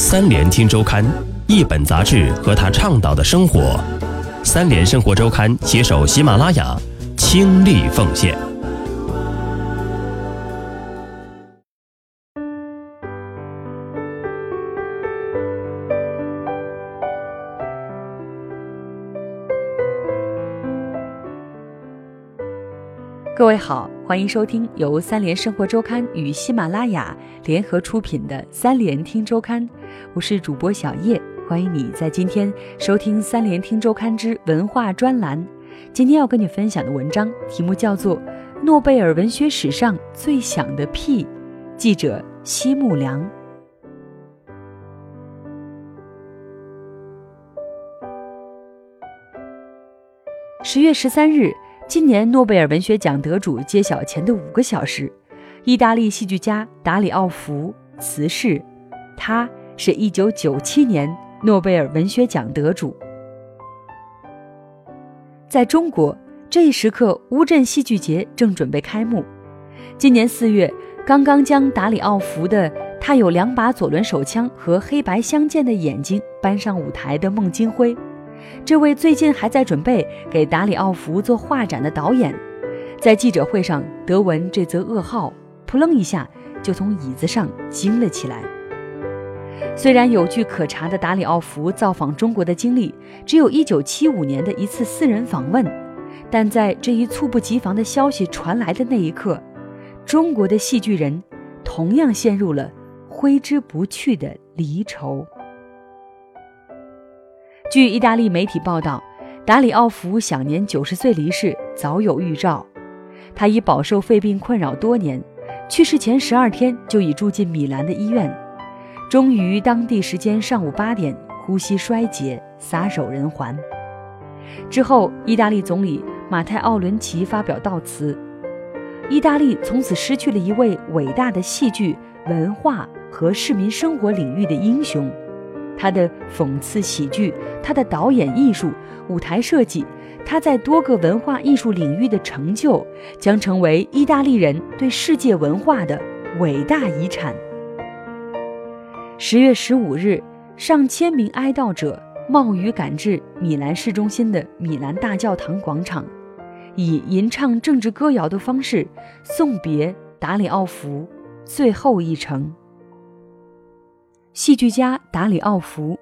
三联听周刊，一本杂志和他倡导的生活。三联生活周刊携手喜马拉雅，倾力奉献。各位好，欢迎收听由三联生活周刊与喜马拉雅联合出品的《三联听周刊》，我是主播小叶，欢迎你在今天收听《三联听周刊之文化专栏》。今天要跟你分享的文章题目叫做《诺贝尔文学史上最响的屁》，记者奚木良。十月十三日。今年诺贝尔文学奖得主揭晓前的五个小时，意大利戏剧家达里奥福辞世，他是一九九七年诺贝尔文学奖得主。在中国，这一时刻，乌镇戏剧节正准备开幕。今年四月，刚刚将达里奥福的《他有两把左轮手枪和黑白相间的眼睛》搬上舞台的孟京辉。这位最近还在准备给达里奥福做画展的导演，在记者会上得闻这则噩耗，扑棱一下就从椅子上惊了起来。虽然有据可查的达里奥弗造访中国的经历只有一九七五年的一次私人访问，但在这一猝不及防的消息传来的那一刻，中国的戏剧人同样陷入了挥之不去的离愁。据意大利媒体报道，达里奥弗享年九十岁离世，早有预兆。他已饱受肺病困扰多年，去世前十二天就已住进米兰的医院，终于当地时间上午八点呼吸衰竭，撒手人寰。之后，意大利总理马泰奥伦齐发表悼词，意大利从此失去了一位伟大的戏剧、文化和市民生活领域的英雄。他的讽刺喜剧，他的导演艺术、舞台设计，他在多个文化艺术领域的成就，将成为意大利人对世界文化的伟大遗产。十月十五日，上千名哀悼者冒雨赶至米兰市中心的米兰大教堂广场，以吟唱政治歌谣的方式送别达里奥福最后一程。戏剧家达里奥福，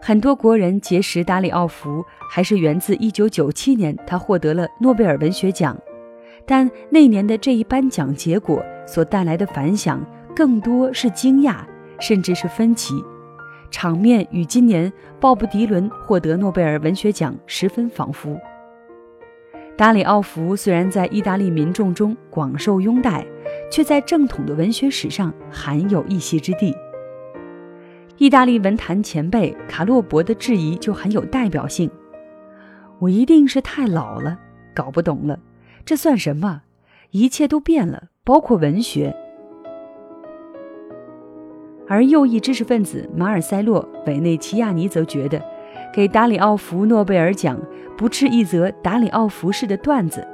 很多国人结识达里奥福，还是源自1997年他获得了诺贝尔文学奖。但那年的这一颁奖结果所带来的反响，更多是惊讶，甚至是分歧。场面与今年鲍勃迪伦获得诺贝尔文学奖十分仿佛。达里奥弗虽然在意大利民众中广受拥戴，却在正统的文学史上罕有一席之地。意大利文坛前辈卡洛博的质疑就很有代表性：“我一定是太老了，搞不懂了，这算什么？一切都变了，包括文学。”而右翼知识分子马尔塞洛·韦内齐亚尼则觉得，给达里奥弗诺贝尔奖不啻一则达里奥弗式的段子。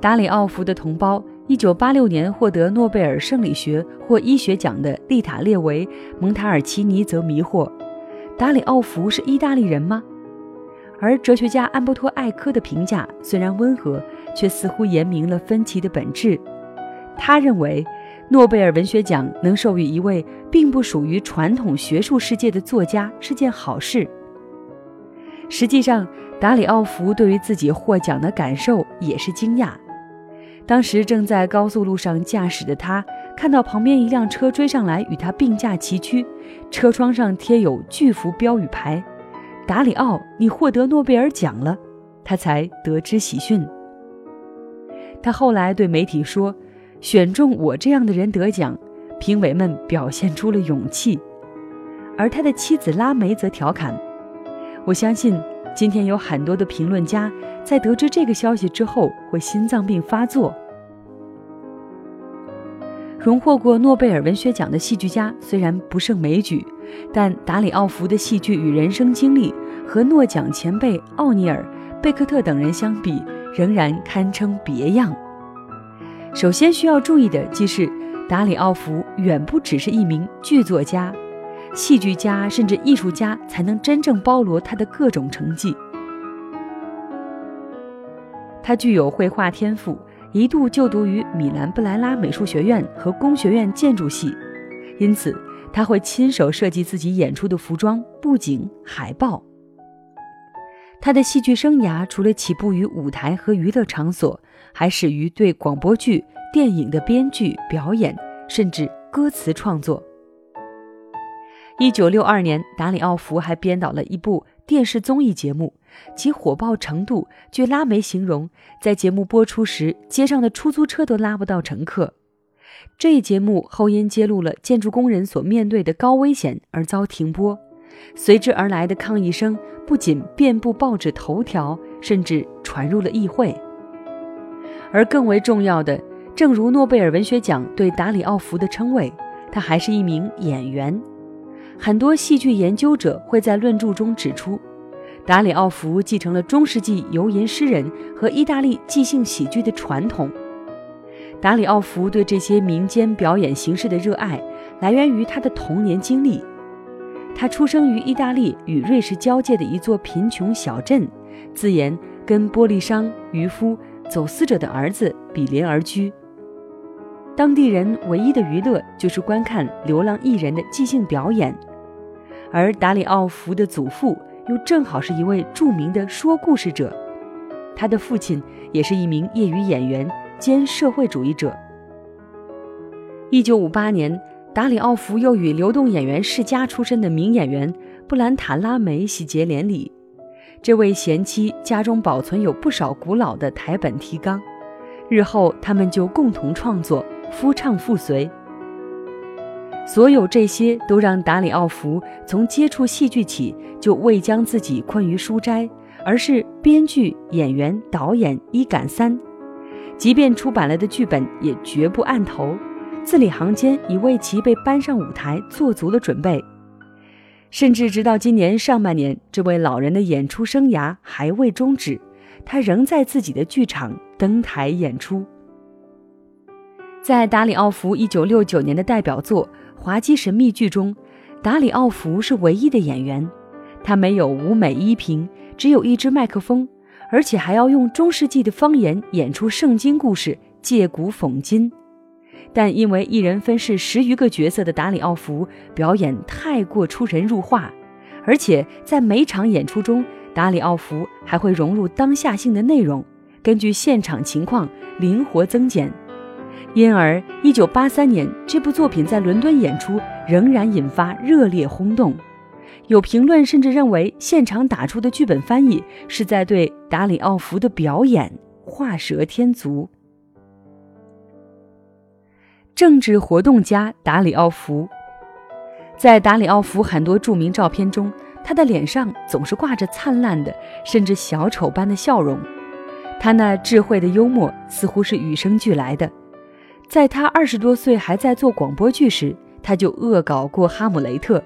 达里奥弗的同胞。一九八六年获得诺贝尔生理学或医学奖的利塔列维·蒙塔尔奇尼则迷惑：达里奥弗是意大利人吗？而哲学家安伯托·艾科的评价虽然温和，却似乎言明了分歧的本质。他认为，诺贝尔文学奖能授予一位并不属于传统学术世界的作家是件好事。实际上，达里奥弗对于自己获奖的感受也是惊讶。当时正在高速路上驾驶的他，看到旁边一辆车追上来，与他并驾齐驱，车窗上贴有巨幅标语牌：“达里奥，你获得诺贝尔奖了。”他才得知喜讯。他后来对媒体说：“选中我这样的人得奖，评委们表现出了勇气。”而他的妻子拉梅则调侃：“我相信。”今天有很多的评论家在得知这个消息之后会心脏病发作。荣获过诺贝尔文学奖的戏剧家虽然不胜枚举，但达里奥福的戏剧与人生经历和诺奖前辈奥尼尔、贝克特等人相比，仍然堪称别样。首先需要注意的即是，达里奥福远不只是一名剧作家。戏剧家甚至艺术家才能真正包罗他的各种成绩。他具有绘画天赋，一度就读于米兰布莱拉美术学院和工学院建筑系，因此他会亲手设计自己演出的服装、布景、海报。他的戏剧生涯除了起步于舞台和娱乐场所，还始于对广播剧、电影的编剧、表演，甚至歌词创作。一九六二年，达里奥福还编导了一部电视综艺节目，其火爆程度据拉梅形容，在节目播出时，街上的出租车都拉不到乘客。这一节目后因揭露了建筑工人所面对的高危险而遭停播。随之而来的抗议声不仅遍布报纸头条，甚至传入了议会。而更为重要的，正如诺贝尔文学奖对达里奥福的称谓，他还是一名演员。很多戏剧研究者会在论著中指出，达里奥弗继承了中世纪游吟诗人和意大利即兴喜剧的传统。达里奥弗对这些民间表演形式的热爱，来源于他的童年经历。他出生于意大利与瑞士交界的一座贫穷小镇，自言跟玻璃商、渔夫、走私者的儿子比邻而居。当地人唯一的娱乐就是观看流浪艺人的即兴表演，而达里奥弗的祖父又正好是一位著名的说故事者，他的父亲也是一名业余演员兼社会主义者。一九五八年。达里奥福又与流动演员世家出身的名演员布兰塔拉梅喜结连理。这位贤妻家中保存有不少古老的台本提纲，日后他们就共同创作，夫唱妇随。所有这些都让达里奥弗从接触戏剧起就未将自己困于书斋，而是编剧、演员、导演一赶三，即便出版了的剧本也绝不按头。字里行间已为其被搬上舞台做足了准备，甚至直到今年上半年，这位老人的演出生涯还未终止，他仍在自己的剧场登台演出。在达里奥弗1969年的代表作《滑稽神秘剧》中，达里奥弗是唯一的演员，他没有舞美衣品，只有一支麦克风，而且还要用中世纪的方言演出圣经故事，借古讽今。但因为一人分饰十余个角色的达里奥福表演太过出神入化，而且在每场演出中，达里奥福还会融入当下性的内容，根据现场情况灵活增减，因而1983年这部作品在伦敦演出仍然引发热烈轰动。有评论甚至认为，现场打出的剧本翻译是在对达里奥福的表演画蛇添足。政治活动家达里奥福，在达里奥福很多著名照片中，他的脸上总是挂着灿烂的，甚至小丑般的笑容。他那智慧的幽默似乎是与生俱来的。在他二十多岁还在做广播剧时，他就恶搞过哈姆雷特。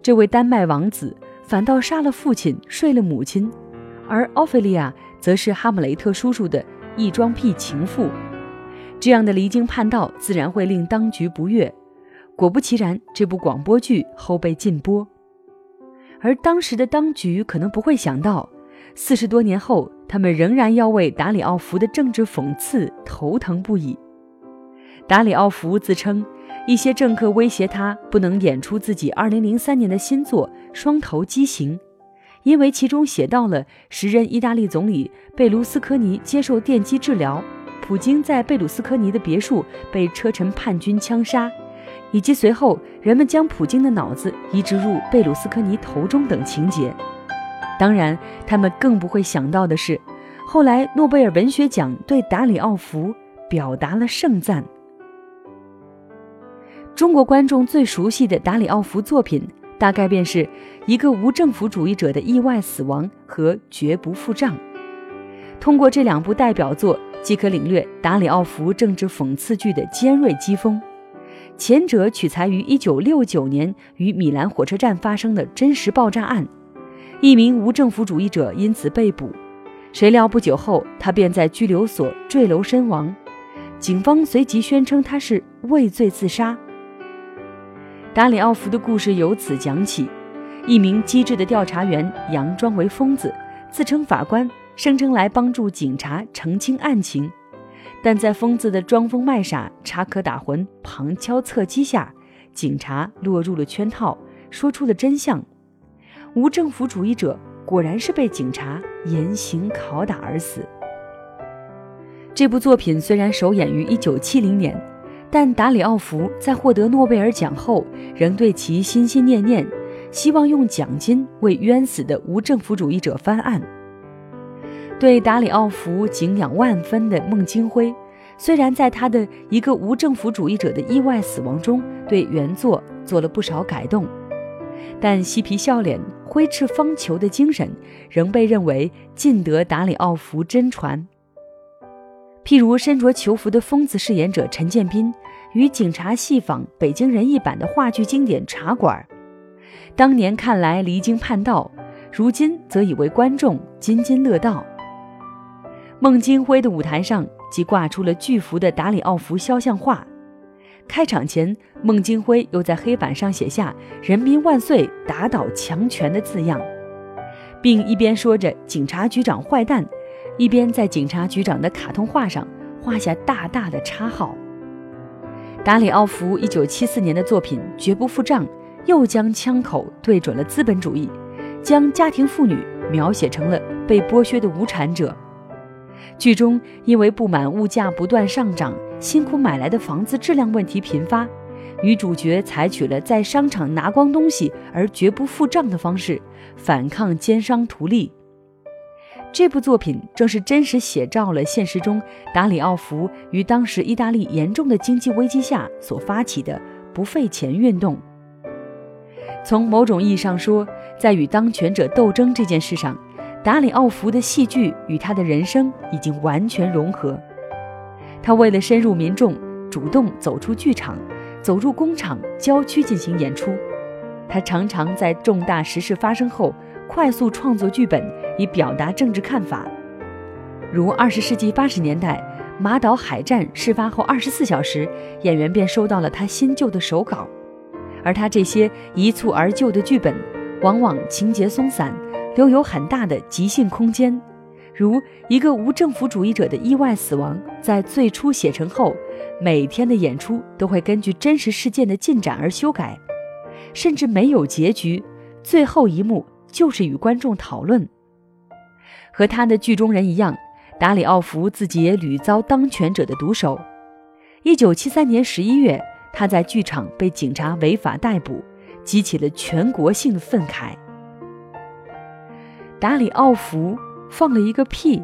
这位丹麦王子反倒杀了父亲，睡了母亲，而奥菲利亚则是哈姆雷特叔叔的异装癖情妇。这样的离经叛道自然会令当局不悦。果不其然，这部广播剧后被禁播。而当时的当局可能不会想到，四十多年后，他们仍然要为达里奥福的政治讽刺头疼不已。达里奥福自称，一些政客威胁他不能演出自己2003年的新作《双头畸形》，因为其中写到了时任意大利总理贝卢斯科尼接受电击治疗。普京在贝鲁斯科尼的别墅被车臣叛军枪杀，以及随后人们将普京的脑子移植入贝鲁斯科尼头中等情节。当然，他们更不会想到的是，后来诺贝尔文学奖对达里奥弗表达了盛赞。中国观众最熟悉的达里奥弗作品，大概便是一个无政府主义者的意外死亡和绝不付账。通过这两部代表作。即可领略达里奥弗政治讽刺剧的尖锐机锋。前者取材于1969年于米兰火车站发生的真实爆炸案，一名无政府主义者因此被捕，谁料不久后他便在拘留所坠楼身亡，警方随即宣称他是畏罪自杀。达里奥福的故事由此讲起。一名机智的调查员佯装为疯子，自称法官，声称来帮助警察澄清案情。但在疯子的装疯卖傻、插科打诨、旁敲侧击下，警察落入了圈套，说出了真相：无政府主义者果然是被警察严刑拷打而死。这部作品虽然首演于1970年，但达里奥福在获得诺贝尔奖后，仍对其心心念念。希望用奖金为冤死的无政府主义者翻案。对达里奥福敬仰万分的孟京辉，虽然在他的一个无政府主义者的意外死亡中对原作做了不少改动，但嬉皮笑脸、挥斥方遒的精神仍被认为尽得达里奥福真传。譬如身着囚服的疯子饰演者陈建斌，与警察戏仿北京人艺版的话剧经典《茶馆》。当年看来离经叛道，如今则已为观众津津乐道。孟京辉的舞台上即挂出了巨幅的达里奥夫肖像画。开场前，孟京辉又在黑板上写下“人民万岁，打倒强权”的字样，并一边说着“警察局长坏蛋”，一边在警察局长的卡通画上画下大大的叉号。达里奥夫1974年的作品《绝不付账》。又将枪口对准了资本主义，将家庭妇女描写成了被剥削的无产者。剧中因为不满物价不断上涨，辛苦买来的房子质量问题频发，女主角采取了在商场拿光东西而绝不付账的方式，反抗奸商图利。这部作品正是真实写照了现实中达里奥福于当时意大利严重的经济危机下所发起的不费钱运动。从某种意义上说，在与当权者斗争这件事上，达里奥福的戏剧与他的人生已经完全融合。他为了深入民众，主动走出剧场，走入工厂、郊区进行演出。他常常在重大时事发生后，快速创作剧本以表达政治看法。如二十世纪八十年代马岛海战事发后二十四小时，演员便收到了他新旧的手稿。而他这些一蹴而就的剧本，往往情节松散，留有很大的即兴空间。如一个无政府主义者的意外死亡，在最初写成后，每天的演出都会根据真实事件的进展而修改，甚至没有结局，最后一幕就是与观众讨论。和他的剧中人一样，达里奥弗自己也屡遭当权者的毒手。一九七三年十一月。他在剧场被警察违法逮捕，激起了全国性的愤慨。达里奥弗放了一个屁。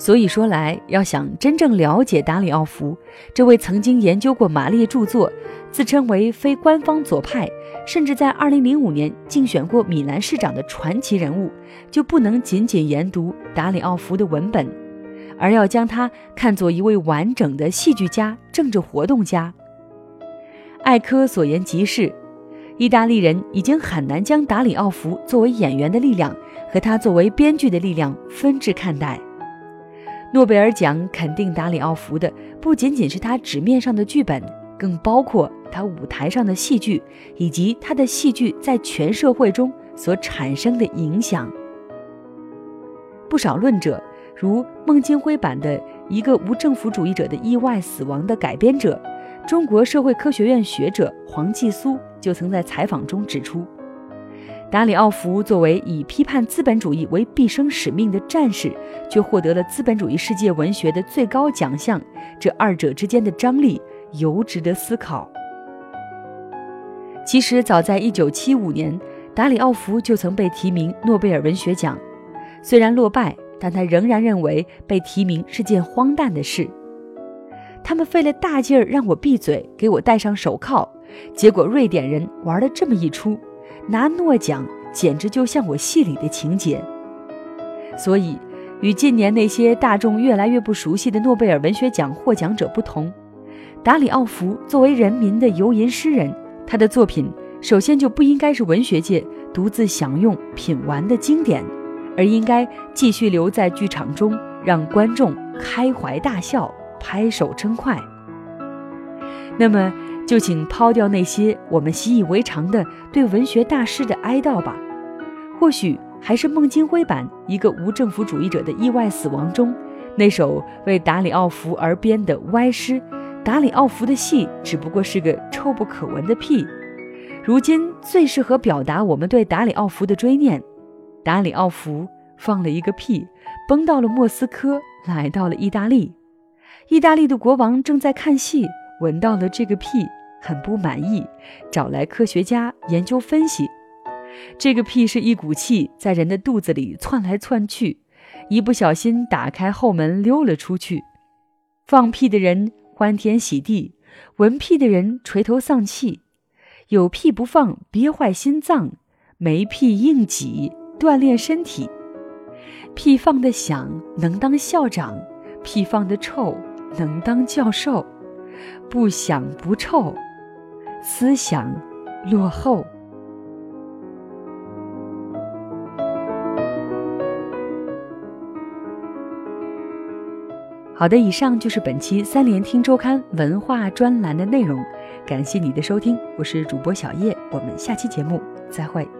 所以说来，要想真正了解达里奥弗这位曾经研究过马列著作、自称为非官方左派，甚至在2005年竞选过米兰市长的传奇人物，就不能仅仅研读达里奥弗的文本。而要将他看作一位完整的戏剧家、政治活动家。艾科所言极是，意大利人已经很难将达里奥弗作为演员的力量和他作为编剧的力量分置看待。诺贝尔奖肯定达里奥弗的不仅仅是他纸面上的剧本，更包括他舞台上的戏剧以及他的戏剧在全社会中所产生的影响。不少论者。如孟京辉版的一个无政府主义者的意外死亡的改编者，中国社会科学院学者黄继苏就曾在采访中指出，达里奥弗作为以批判资本主义为毕生使命的战士，却获得了资本主义世界文学的最高奖项，这二者之间的张力尤值得思考。其实，早在1975年，达里奥弗就曾被提名诺贝尔文学奖，虽然落败。但他仍然认为被提名是件荒诞的事。他们费了大劲儿让我闭嘴，给我戴上手铐，结果瑞典人玩了这么一出，拿诺奖简直就像我戏里的情节。所以，与近年那些大众越来越不熟悉的诺贝尔文学奖获奖者不同，达里奥弗作为人民的游吟诗人，他的作品首先就不应该是文学界独自享用品玩的经典。而应该继续留在剧场中，让观众开怀大笑、拍手称快。那么，就请抛掉那些我们习以为常的对文学大师的哀悼吧。或许还是孟京辉版《一个无政府主义者的意外死亡》中那首为达里奥弗而编的歪诗：“达里奥弗的戏只不过是个臭不可闻的屁。”如今最适合表达我们对达里奥弗的追念。达里奥弗放了一个屁，崩到了莫斯科，来到了意大利。意大利的国王正在看戏，闻到了这个屁，很不满意，找来科学家研究分析。这个屁是一股气，在人的肚子里窜来窜去，一不小心打开后门溜了出去。放屁的人欢天喜地，闻屁的人垂头丧气。有屁不放，憋坏心脏；没屁硬挤，锻炼身体。屁放的响，能当校长；屁放的臭，能当教授。不响不臭，思想落后。好的，以上就是本期三联听周刊文化专栏的内容。感谢你的收听，我是主播小叶，我们下期节目再会。